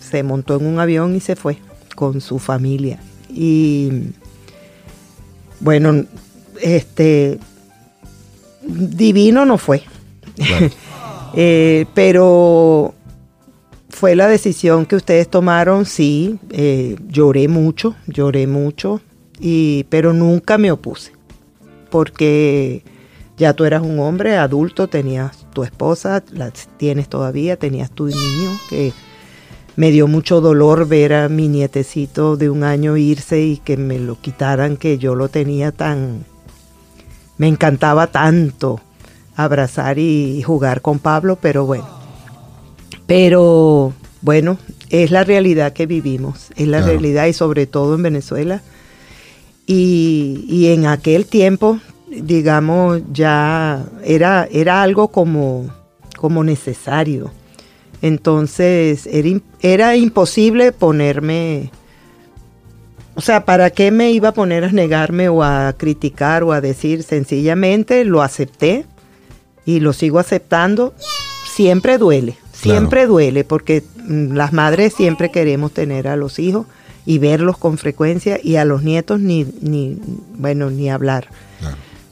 se montó en un avión y se fue con su familia. Y bueno, este divino no fue. Claro. *laughs* Eh, pero fue la decisión que ustedes tomaron, sí, eh, lloré mucho, lloré mucho, y, pero nunca me opuse, porque ya tú eras un hombre adulto, tenías tu esposa, la tienes todavía, tenías tu niño, que me dio mucho dolor ver a mi nietecito de un año irse y que me lo quitaran, que yo lo tenía tan, me encantaba tanto abrazar y jugar con Pablo, pero bueno. Pero bueno, es la realidad que vivimos, es la Claro. realidad y sobre todo en Venezuela. Y, y en aquel tiempo, digamos, ya era, era algo como, como necesario. Entonces era imposible ponerme, o sea, ¿para qué me iba a poner a negarme o a criticar o a decir? Sencillamente lo acepté y lo sigo aceptando siempre duele, siempre duele, porque mm, las madres siempre queremos tener a los hijos y verlos con frecuencia y a los nietos ni, ni bueno, ni hablar.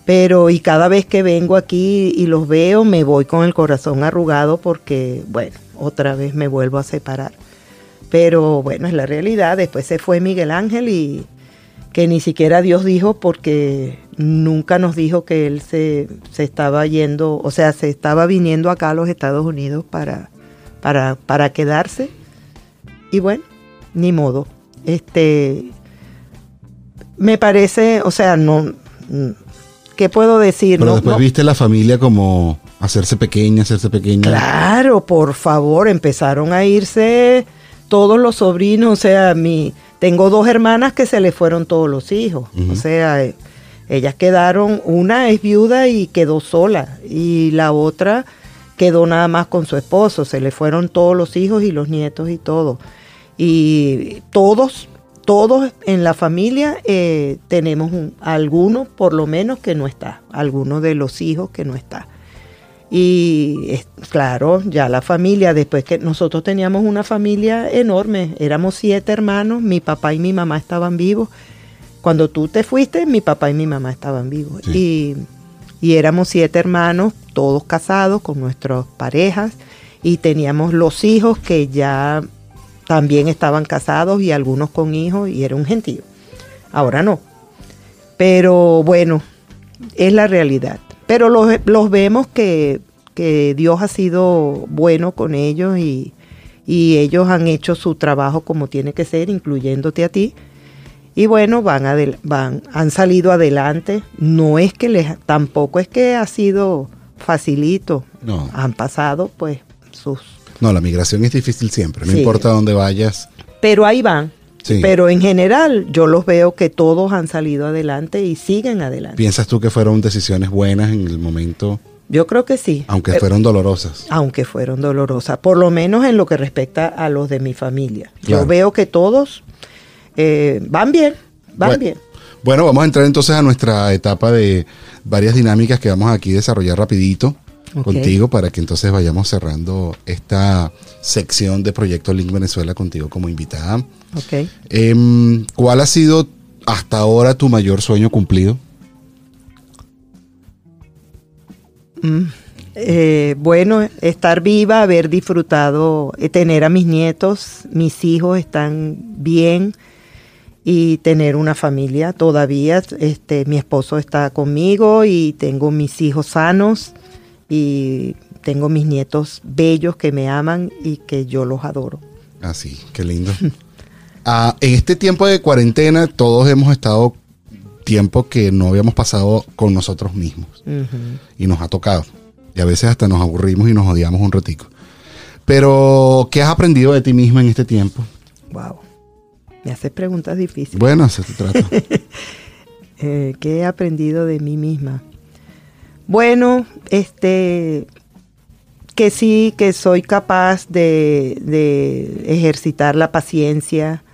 Pero y cada vez que vengo aquí y los veo me voy con el corazón arrugado porque, bueno, otra vez me vuelvo a separar. Pero bueno, es la realidad. Después se fue Miguel Ángel y que ni siquiera Dios dijo porque nunca nos dijo que él se, se estaba yendo, o sea, se estaba viniendo acá a los Estados Unidos para, para, para quedarse. Y bueno, ni modo. Este, me parece, o sea, no, ¿qué puedo decir? Pero después viste la familia como hacerse pequeña, hacerse pequeña. Claro, por favor, empezaron a irse todos los sobrinos, o sea, mi, tengo dos hermanas que se le fueron todos los hijos, o sea, eh, ellas quedaron, una es viuda y quedó sola, y la otra quedó nada más con su esposo, se le fueron todos los hijos y los nietos y todo. Y todos todos en la familia eh, tenemos un, alguno por lo menos que no está, alguno de los hijos que no está. Y claro, ya la familia, después que nosotros teníamos una familia enorme, éramos siete hermanos, mi papá y mi mamá estaban vivos. Cuando tú te fuiste, mi papá y mi mamá estaban vivos. Y, y éramos siete hermanos, todos casados con nuestras parejas, y teníamos los hijos que ya también estaban casados y algunos con hijos y era un gentío. Ahora no. Pero bueno, es la realidad. Pero los, vemos que, Dios ha sido bueno con ellos y, ellos han hecho su trabajo como tiene que ser, incluyéndote a ti. Y bueno, van, van han salido adelante. No es que les, tampoco es que ha sido facilito. No. Han pasado pues sus no, la migración es difícil siempre, no importa dónde vayas. Pero ahí van. Pero en general yo los veo que todos han salido adelante y siguen adelante. ¿Piensas tú que fueron decisiones buenas en el momento? Yo creo que sí. Aunque fueron dolorosas. Aunque fueron dolorosas, por lo menos en lo que respecta a los de mi familia. Yo veo que todos eh, van bien, van bien. Bueno, vamos a entrar entonces a nuestra etapa de varias dinámicas que vamos aquí a desarrollar rapidito contigo para que entonces vayamos cerrando esta sección de Proyecto Link Venezuela contigo como invitada. Okay. Em, ¿Cuál ha sido hasta ahora tu mayor sueño cumplido? Mm, eh, bueno, estar viva, haber disfrutado, eh, tener a mis nietos, mis hijos están bien y tener una familia todavía. Este, mi esposo está conmigo y tengo mis hijos sanos y tengo mis nietos bellos que me aman y que yo los adoro. Así, ah, qué lindo. *laughs* Ah, en este tiempo de cuarentena todos hemos estado tiempo que no habíamos pasado con nosotros mismos y nos ha tocado. Y a veces hasta nos aburrimos y nos odiamos un ratico. Pero, ¿qué has aprendido de ti misma en este tiempo? Wow. Me haces preguntas difíciles. Bueno, se trata. *laughs* Eh, ¿Qué he aprendido de mí misma? Bueno, este, que sí, que soy capaz de, ejercitar la paciencia,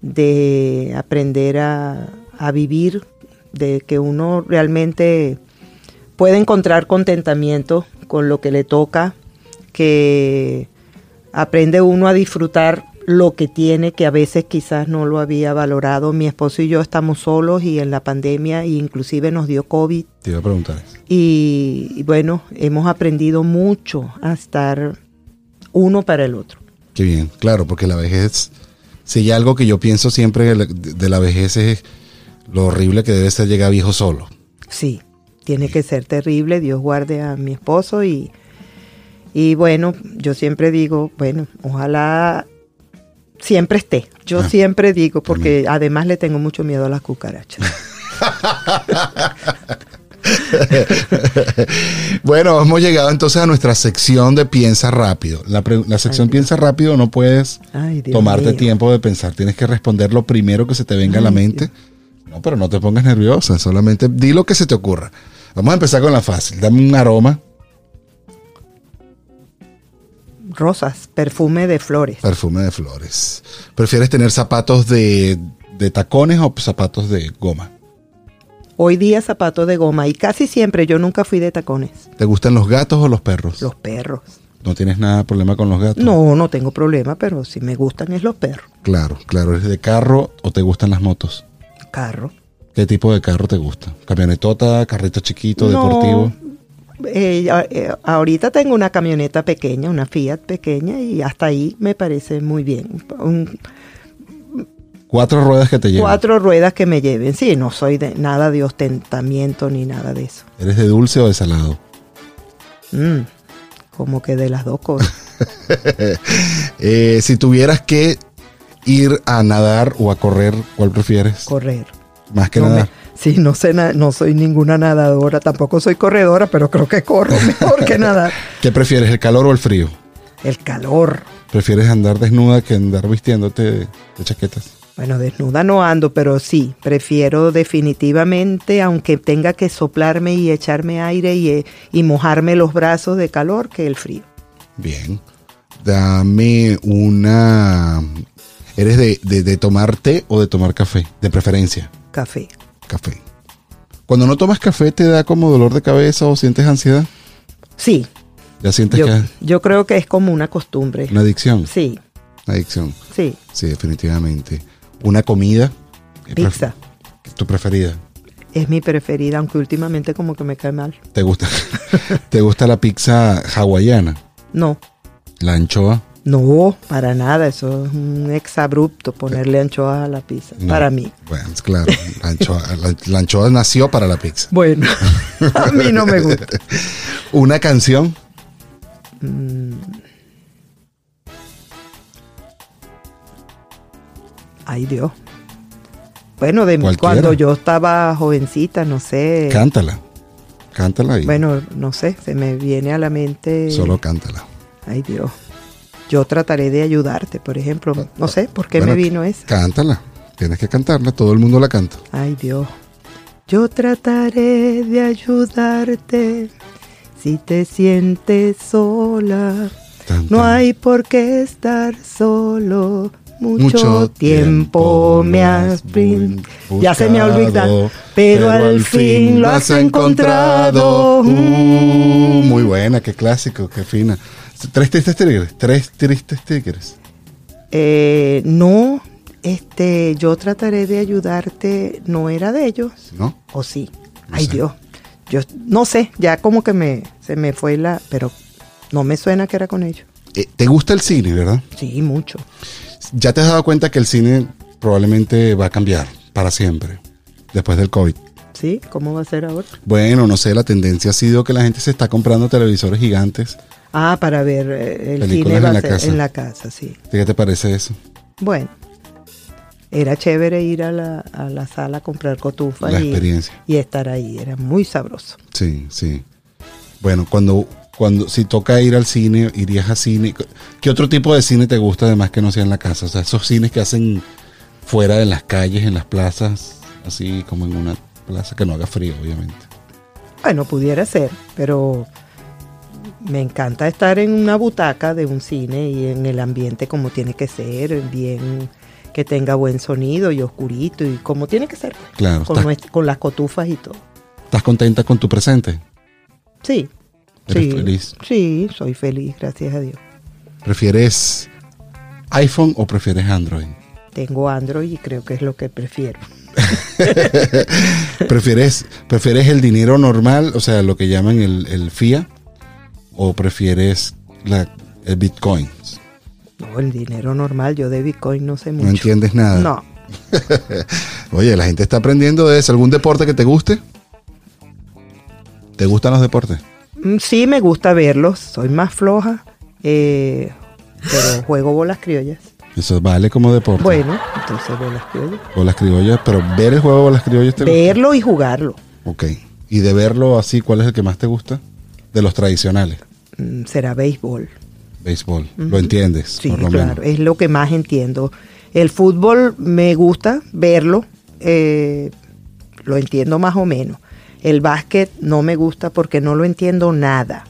de aprender a, a, vivir, de que uno realmente puede encontrar contentamiento con lo que le toca, que aprende uno a disfrutar lo que tiene, que a veces quizás no lo había valorado. Mi esposo y yo estamos solos y en la pandemia, inclusive nos dio COVID. Te iba a preguntar. Y, bueno, hemos aprendido mucho a estar uno para el otro. Qué bien, claro, porque la vejez, si hay algo que yo pienso siempre de la vejez es lo horrible que debe ser llegar viejo solo. Sí, tiene que ser terrible. Dios guarde a mi esposo y, y bueno, yo siempre digo, bueno, ojalá siempre esté. Yo ah. siempre digo, porque además le tengo mucho miedo a las cucarachas. *laughs* bueno, hemos llegado entonces a nuestra sección de piensa rápido. La, sección piensa rápido no puedes tomarte tiempo de pensar, tienes que responder lo primero que se te venga a la mente. No, pero no te pongas nerviosa, solamente di lo que se te ocurra. Vamos a empezar con la fácil. Dame un aroma rosas, perfume de flores. Perfume de flores. ¿Prefieres tener zapatos de, tacones o zapatos de goma? Hoy día zapatos de goma y casi siempre yo nunca fui de tacones. ¿Te gustan los gatos o los perros? Los perros. ¿No tienes nada problema con los gatos? No, no tengo problema, pero si me gustan es los perros. Claro, claro. ¿Eres de carro o te gustan las motos? Carro. ¿Qué tipo de carro te gusta? ¿Camionetota, carrito chiquito, deportivo? Eh, eh, ahorita tengo una camioneta pequeña, una Fiat pequeña, y hasta ahí me parece muy bien. Un, cuatro ruedas que te lleven. Cuatro ruedas que me lleven. Sí, no soy de nada de ostentamiento ni nada de eso. ¿Eres de dulce o de salado? Mm, como que de las dos cosas. *laughs* Eh, si tuvieras que ir a nadar o a correr, ¿cuál prefieres? Correr. Más que nada. Sí, no sé, no soy ninguna nadadora, tampoco soy corredora, pero creo que corro *laughs* mejor que nadar. ¿Qué prefieres, el calor o el frío? El calor. ¿Prefieres andar desnuda que andar vistiéndote de, chaquetas? Bueno, desnuda no ando, pero sí, prefiero definitivamente, aunque tenga que soplarme y echarme aire y, y mojarme los brazos de calor, que el frío. Bien. Dame una... ¿Eres de, de, de tomar té o de tomar café? De preferencia. Café. Café. Cuando no tomas café, ¿te da como dolor de cabeza o sientes ansiedad? Sí. ¿Ya sientes yo, que Yo creo que es como una costumbre. ¿Una adicción? Sí. Una adicción. Sí. Sí, definitivamente. ¿Una comida? Pizza. ¿Tu preferida? Es mi preferida, aunque últimamente como que me cae mal. ¿Te gusta, *laughs* ¿te gusta la pizza hawaiana? No. ¿La anchoa? No, para nada, eso es un exabrupto ponerle anchoas a la pizza, para mí. Bueno, claro, la anchoa, nació para la pizza. Bueno, *laughs* a mí no me gusta. ¿Una canción? Mm. Ay Dios. Bueno, de cuando yo estaba jovencita, no sé. Cántala. Cántala ahí. Bueno, no sé, se me viene a la mente. Solo cántala. Ay Dios yo trataré de ayudarte, por ejemplo. No sé, ¿por qué me vino esa? Cántala, tienes que cantarla, todo el mundo la canta. Ay Dios. Yo trataré de ayudarte si te sientes sola. No hay por qué estar solo. Mucho, tiempo, me has Ya se me ha olvidado, pero, al fin lo has encontrado. Uh, muy buena, qué clásico, qué fina. ¿Tres tristes tigres? ¿Tres tristes tigres? Eh, no, este, yo trataré de ayudarte. ¿No era de ellos? ¿No? ¿O sí? Ay Dios. Yo no sé, ya como que me, se me fue la... Pero no me suena que era con ellos. Eh, ¿Te gusta el cine, verdad? Sí, mucho. ¿Ya te has dado cuenta que el cine probablemente va a cambiar para siempre, después del COVID? ¿Cómo va a ser ahora? Bueno, no sé, la tendencia ha sido que la gente se está comprando televisores gigantes Ah, para ver eh, el cine en, la casa. en la casa, sí. ¿Qué te parece eso? Bueno, era chévere ir a la, a la sala a comprar cotufas la y, experiencia. y estar ahí, era muy sabroso. Sí, sí. Bueno, cuando, cuando si toca ir al cine, irías a cine. ¿Qué otro tipo de cine te gusta además que no sea en la casa? O sea, esos cines que hacen fuera de las calles, en las plazas, así como en una plaza que no haga frío, obviamente. Bueno, pudiera ser, pero me encanta estar en una butaca de un cine y en el ambiente como tiene que ser, bien que tenga buen sonido y oscurito y como tiene que ser. Pues, claro. Con, las cotufas y todo. ¿Estás contenta con tu presente? Sí. ¿Eres sí, feliz? Sí, soy feliz, gracias a Dios. ¿Prefieres iPhone o prefieres Android? Tengo Android y creo que es lo que prefiero. *laughs* ¿Prefieres, ¿Prefieres el dinero normal, o sea, lo que llaman el, el FIA? o prefieres la, el Bitcoin? No, el dinero normal, yo de Bitcoin no sé mucho. ¿No entiendes nada? No. *laughs* Oye, la gente está aprendiendo de eso. ¿Algún deporte que te guste? ¿Te gustan los deportes? Mm, sí, me gusta verlos. Soy más floja, eh, pero juego bolas criollas. Eso vale como deporte. Bueno, entonces bolas criollas. Bolas criollas, pero ver el juego de bolas criollas te Verlo y jugarlo. Ok. ¿Y de verlo así, cuál es el que más te gusta? De los tradicionales. Mm, será béisbol. Béisbol, ¿lo entiendes? Sí, claro, es lo que más entiendo. El fútbol me gusta verlo, eh, lo entiendo más o menos. El básquet no me gusta porque no lo entiendo nada.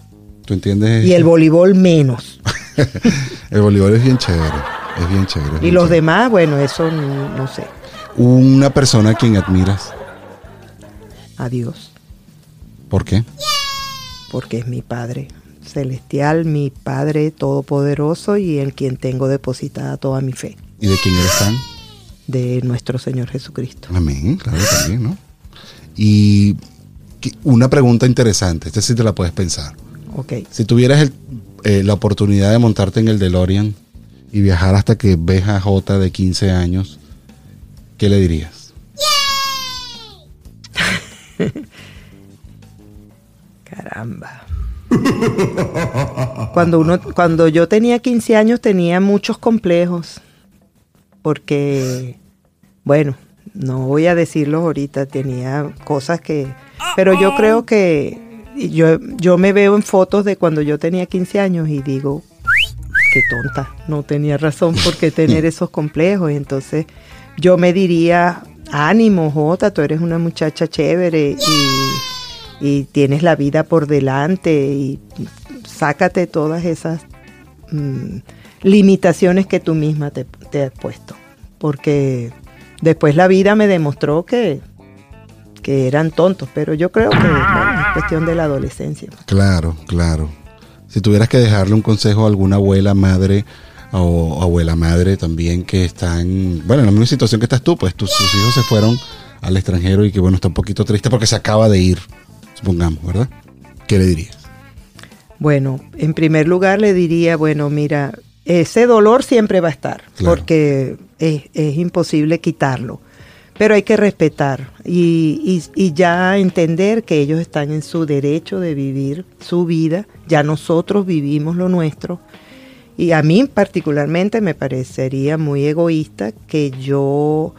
¿Tú entiendes? Y el voleibol menos. *laughs* el voleibol es bien chévere, es bien chévere. y los demás, bueno, eso no, sé. Una persona a quien admiras. A Dios. ¿Por qué? Porque es mi padre celestial, mi Padre Todopoderoso y en quien tengo depositada toda mi fe. ¿Y de quién eres tan? De nuestro Señor Jesucristo. Amén, claro, también, ¿no? Y una pregunta interesante, esta sí te la puedes pensar. Ok. Si tuvieras eh, la oportunidad de montarte en el DeLorean y viajar hasta que ves a J de 15 años, ¿qué le dirías? *laughs* Caramba. Cuando, uno, cuando yo tenía 15 años tenía muchos complejos, porque, bueno, no voy a decirlo ahorita, tenía cosas que... Pero yo creo que yo, yo me veo en fotos de cuando yo tenía 15 años y digo, qué tonta, no tenía razón por qué tener *laughs* esos complejos. Y entonces yo me diría, ánimo, Jota, tú eres una muchacha chévere y, y tienes la vida por delante y sácate todas esas mm, limitaciones que tú misma te, te, has puesto. Porque después la vida me demostró que, que eran tontos, pero yo creo que es cuestión de la adolescencia. Claro, claro. Si tuvieras que dejarle un consejo a alguna abuela, madre o abuela madre también que están, bueno, en la misma situación que estás tú, pues tus, tus hijos se fueron al extranjero y que bueno, está un poquito triste porque se acaba de ir, supongamos, ¿verdad? ¿Qué le dirías? Bueno, en primer lugar le diría, bueno, mira, ese dolor siempre va a estar, claro. porque es, es, imposible quitarlo, pero hay que respetar y, y, ya entender que ellos están en su derecho de vivir su vida, ya nosotros vivimos lo nuestro, y a mí particularmente me parecería muy egoísta que yo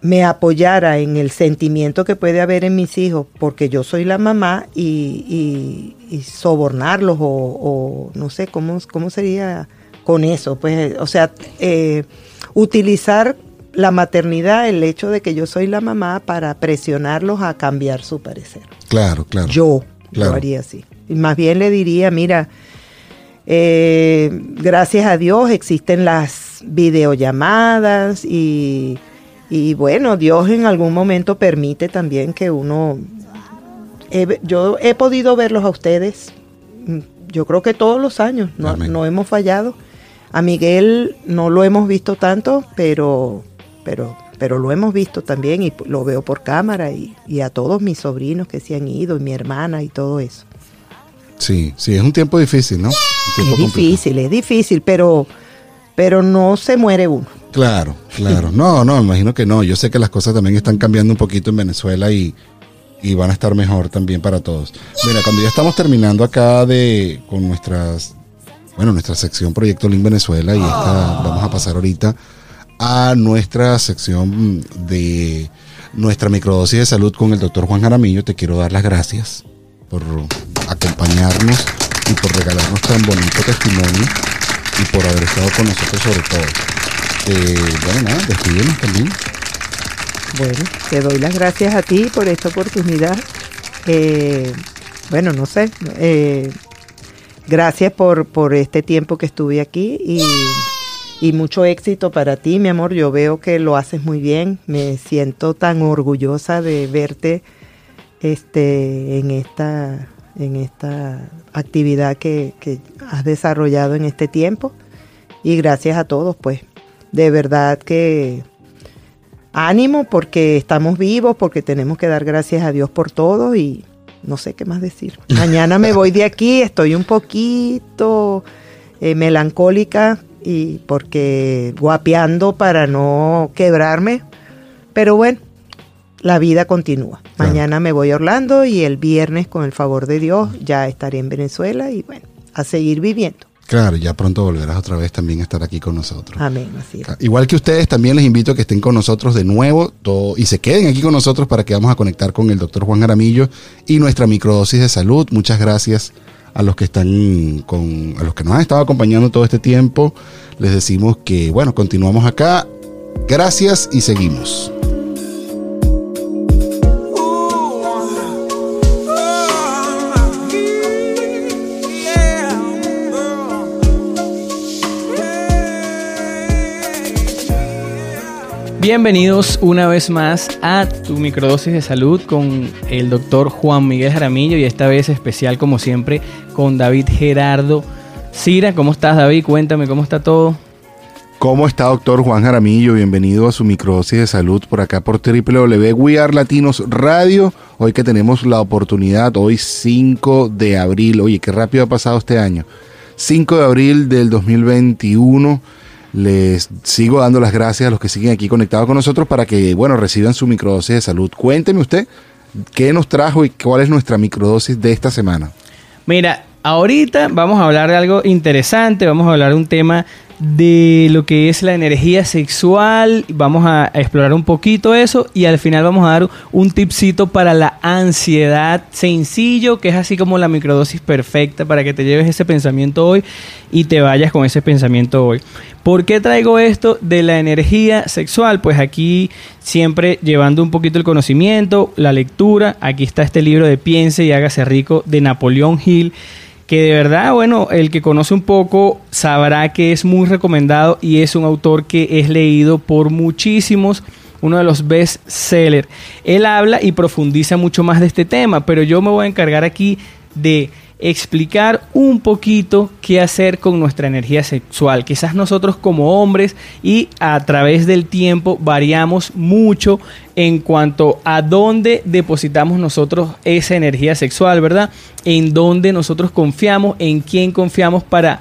me apoyara en el sentimiento que puede haber en mis hijos porque yo soy la mamá y, sobornarlos o, o, no sé cómo, cómo sería con eso. Pues, o sea, eh, utilizar la maternidad, el hecho de que yo soy la mamá para presionarlos a cambiar su parecer. Claro, claro. Yo claro. lo haría así. Y más bien le diría, mira, eh, gracias a Dios existen las videollamadas y y bueno, Dios en algún momento permite también que uno... He, yo he podido verlos a ustedes, mm, yo creo que todos los años, no, no, hemos fallado. A Miguel no lo hemos visto tanto, pero, pero, pero lo hemos visto también y lo veo por cámara y, y a todos mis sobrinos que se han ido y mi hermana y todo eso. Sí, sí, es un tiempo difícil, ¿no? es difícil, es difícil, pero, pero no se muere uno. Claro, claro. No, no, imagino que no. Yo sé que las cosas también están cambiando un poquito en Venezuela y, y van a estar mejor también para todos. Mira, cuando ya estamos terminando acá de con nuestras, bueno, nuestra sección Proyecto Link Venezuela y esta, vamos a pasar ahorita a nuestra sección de nuestra microdosis de salud con el doctor Juan Jaramillo. Te quiero dar las gracias por acompañarnos y por regalarnos tan bonito testimonio y por haber estado con nosotros sobre todo. Eh, bueno, nada, despídenos también. Bueno, te doy las gracias a ti por esta oportunidad. Eh, bueno, no sé. Eh, gracias por, por este tiempo que estuve aquí y, y, mucho éxito para ti, mi amor. Yo veo que lo haces muy bien. Me siento tan orgullosa de verte este, en, esta, en esta actividad que, que has desarrollado en este tiempo. Y gracias a todos, pues de verdad que ánimo porque estamos vivos, porque tenemos que dar gracias a Dios por todo y no sé qué más decir. *laughs* Mañana me voy de aquí, estoy un poquito eh, melancólica y porque guapeando para no quebrarme, pero bueno, la vida continúa. Mañana me voy a Orlando y el viernes con el favor de Dios ya estaré en Venezuela y bueno, a seguir viviendo. Claro, ya pronto volverás otra vez también a estar aquí con nosotros. Amén, así es. Igual que ustedes, también les invito a que estén con nosotros de nuevo todo, y se queden aquí con nosotros para que vamos a conectar con el doctor Juan Jaramillo y nuestra microdosis de salud. Muchas gracias a los que están con, a los que nos han estado acompañando todo este tiempo. Les decimos que, bueno, continuamos acá. Gracias y seguimos. Bienvenidos una vez más a tu microdosis de salud con el doctor Juan Miguel Jaramillo y esta vez especial como siempre con David Gerardo Cira. ¿Cómo estás David? Cuéntame cómo está todo. ¿Cómo está doctor Juan Jaramillo? Bienvenido a su microdosis de salud por acá por www Latinos Radio. Hoy que tenemos la oportunidad, hoy 5 de abril, oye, qué rápido ha pasado este año. 5 de abril del 2021 les sigo dando las gracias a los que siguen aquí conectados con nosotros para que, bueno, reciban su microdosis de salud. Cuénteme usted qué nos trajo y cuál es nuestra microdosis de esta semana. Mira, ahorita vamos a hablar de algo interesante, vamos a hablar de un tema de lo que es la energía sexual. Vamos a, explorar un poquito eso y al final vamos a dar un tipcito para la ansiedad sencillo, que es así como la microdosis perfecta para que te lleves ese pensamiento hoy y te vayas con ese pensamiento hoy. ¿Por qué traigo esto de la energía sexual? Pues aquí siempre llevando un poquito el conocimiento, la lectura. Aquí está este libro de Piense y hágase rico de Napoleón Hill que de verdad, bueno, el que conoce un poco sabrá que es muy recomendado y es un autor que es leído por muchísimos, uno de los best sellers. Él habla y profundiza mucho más de este tema, pero yo me voy a encargar aquí de explicar un poquito qué hacer con nuestra energía sexual. Quizás nosotros como hombres y a través del tiempo variamos mucho en cuanto a dónde depositamos nosotros esa energía sexual, ¿verdad? En dónde nosotros confiamos, en quién confiamos para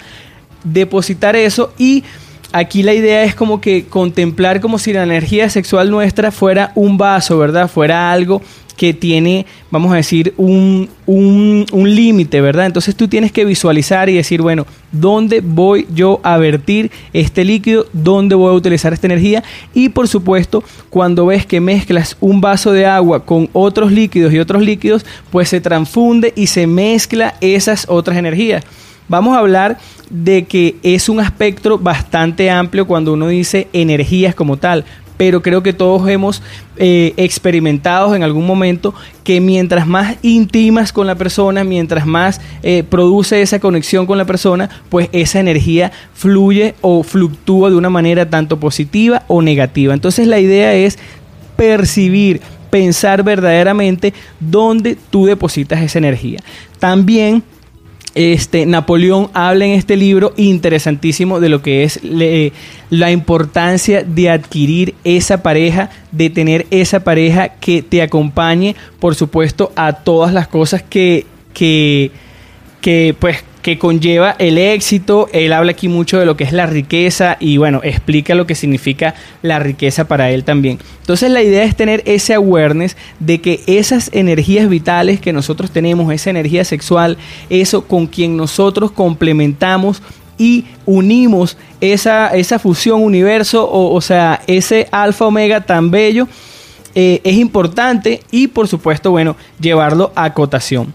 depositar eso y aquí la idea es como que contemplar como si la energía sexual nuestra fuera un vaso, ¿verdad? Fuera algo que tiene, vamos a decir, un, un, un límite, ¿verdad? Entonces tú tienes que visualizar y decir, bueno, ¿dónde voy yo a vertir este líquido? ¿Dónde voy a utilizar esta energía? Y por supuesto, cuando ves que mezclas un vaso de agua con otros líquidos y otros líquidos, pues se transfunde y se mezcla esas otras energías. Vamos a hablar de que es un aspecto bastante amplio cuando uno dice energías como tal, pero creo que todos hemos eh, experimentado en algún momento que mientras más íntimas con la persona, mientras más eh, produce esa conexión con la persona, pues esa energía fluye o fluctúa de una manera tanto positiva o negativa. Entonces la idea es percibir, pensar verdaderamente dónde tú depositas esa energía. También este, Napoleón habla en este libro interesantísimo de lo que es la importancia de adquirir esa pareja, de tener esa pareja que te acompañe, por supuesto, a todas las cosas que, que, que pues que conlleva el éxito. Él habla aquí mucho de lo que es la riqueza y bueno, explica lo que significa la riqueza para él también. Entonces la idea es tener ese awareness de que esas energías vitales que nosotros tenemos, esa energía sexual, eso con quien nosotros complementamos y unimos esa, esa fusión universo, o, o sea, ese alfa omega tan bello, eh, es importante y por supuesto, bueno, llevarlo a cotación.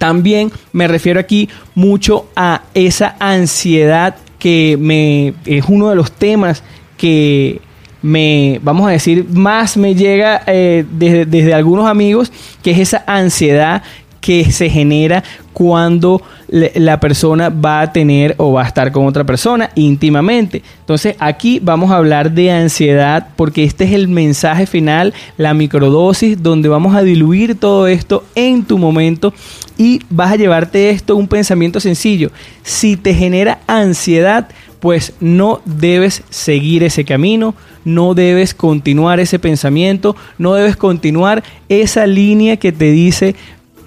También me refiero aquí mucho a esa ansiedad que me es uno de los temas que me, vamos a decir, más me llega eh, desde, desde algunos amigos, que es esa ansiedad que se genera cuando la persona va a tener o va a estar con otra persona íntimamente. Entonces aquí vamos a hablar de ansiedad porque este es el mensaje final, la microdosis, donde vamos a diluir todo esto en tu momento y vas a llevarte esto un pensamiento sencillo. Si te genera ansiedad, pues no debes seguir ese camino, no debes continuar ese pensamiento, no debes continuar esa línea que te dice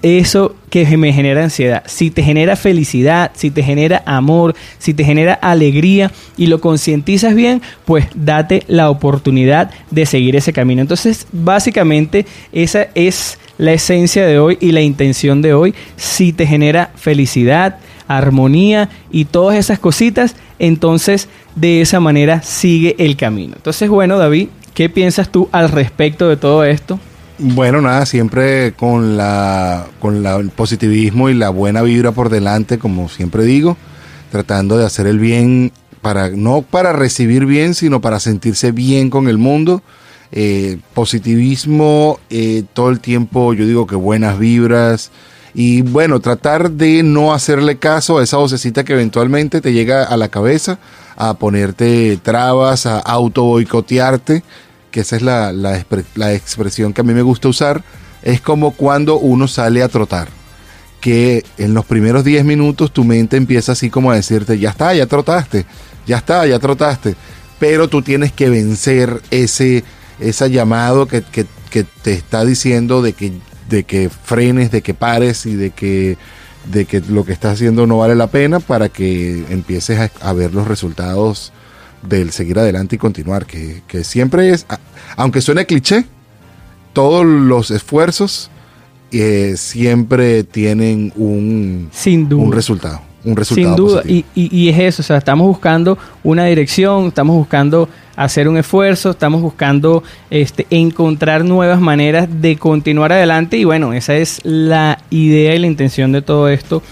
eso que me genera ansiedad. Si te genera felicidad, si te genera amor, si te genera alegría y lo concientizas bien, pues date la oportunidad de seguir ese camino. Entonces, básicamente, esa es la esencia de hoy y la intención de hoy. Si te genera felicidad, armonía y todas esas cositas, entonces de esa manera sigue el camino. Entonces, bueno, David, ¿qué piensas tú al respecto de todo esto? Bueno, nada, siempre con la con el positivismo y la buena vibra por delante, como siempre digo, tratando de hacer el bien para no para recibir bien, sino para sentirse bien con el mundo. Eh, positivismo eh, todo el tiempo, yo digo que buenas vibras y bueno, tratar de no hacerle caso a esa vocecita que eventualmente te llega a la cabeza a ponerte trabas, a auto boicotearte que esa es la, la, la expresión que a mí me gusta usar, es como cuando uno sale a trotar que en los primeros 10 minutos tu mente empieza así como a decirte, ya está, ya trotaste, ya está, ya trotaste, pero tú tienes que vencer ese, ese llamado que, que, que te está diciendo de que, de que frenes, de que pares y de que, de que lo que estás haciendo no vale la pena para que empieces a, a ver los resultados del seguir adelante y continuar, que, que siempre es, aunque suene cliché, todos los esfuerzos eh, siempre tienen un, Sin duda. un resultado. Un resultado Sin duda, positivo. y, y- y es eso, o sea, estamos buscando una dirección, estamos buscando hacer un esfuerzo, estamos buscando este, encontrar nuevas maneras de continuar adelante y bueno, esa es la idea y la intención de todo esto,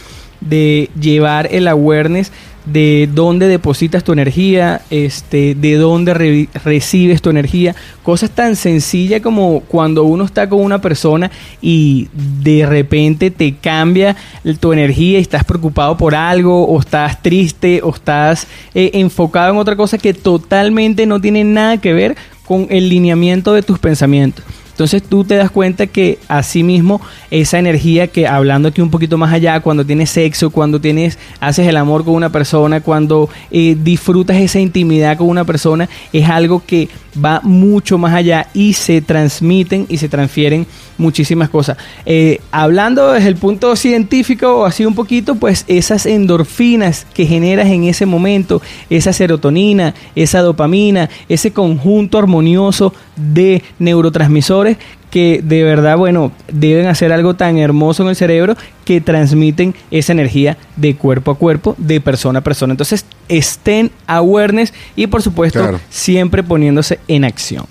de llevar el awareness de dónde depositas tu energía, este, de dónde re- recibes tu energía, cosas tan sencillas como cuando uno está con una persona y de repente te cambia tu energía y estás preocupado por algo o estás triste o estás eh, enfocado en otra cosa que totalmente no tiene nada que ver con el lineamiento de tus pensamientos. Entonces tú te das cuenta que asimismo esa energía que hablando aquí un poquito más allá, cuando tienes sexo, cuando tienes, haces el amor con una persona, cuando eh, disfrutas esa intimidad con una persona, es algo que va mucho más allá y se transmiten y se transfieren muchísimas cosas. Eh, hablando desde el punto científico o así un poquito, pues esas endorfinas que generas en ese momento, esa serotonina, esa dopamina, ese conjunto armonioso de neurotransmisores que de verdad, bueno, deben hacer algo tan hermoso en el cerebro que transmiten esa energía de cuerpo a cuerpo, de persona a persona. Entonces, estén awareness y por supuesto, Claro. siempre poniéndose en acción.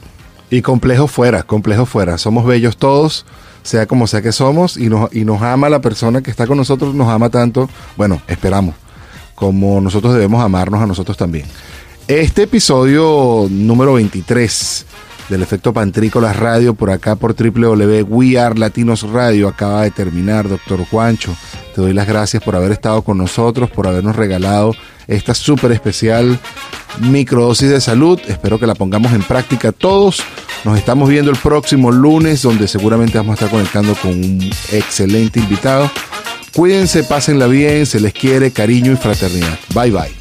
Y complejo fuera, complejo fuera. Somos bellos todos, sea como sea que somos, y nos, y nos ama la persona que está con nosotros, nos ama tanto, bueno, esperamos, como nosotros debemos amarnos a nosotros también. Este episodio número 23 del efecto Pantrícolas Radio por acá por www We Are Latinos Radio acaba de terminar, doctor Juancho. Te doy las gracias por haber estado con nosotros, por habernos regalado esta súper especial microdosis de salud. Espero que la pongamos en práctica todos. Nos estamos viendo el próximo lunes, donde seguramente vamos a estar conectando con un excelente invitado. Cuídense, pásenla bien, se les quiere, cariño y fraternidad. Bye bye.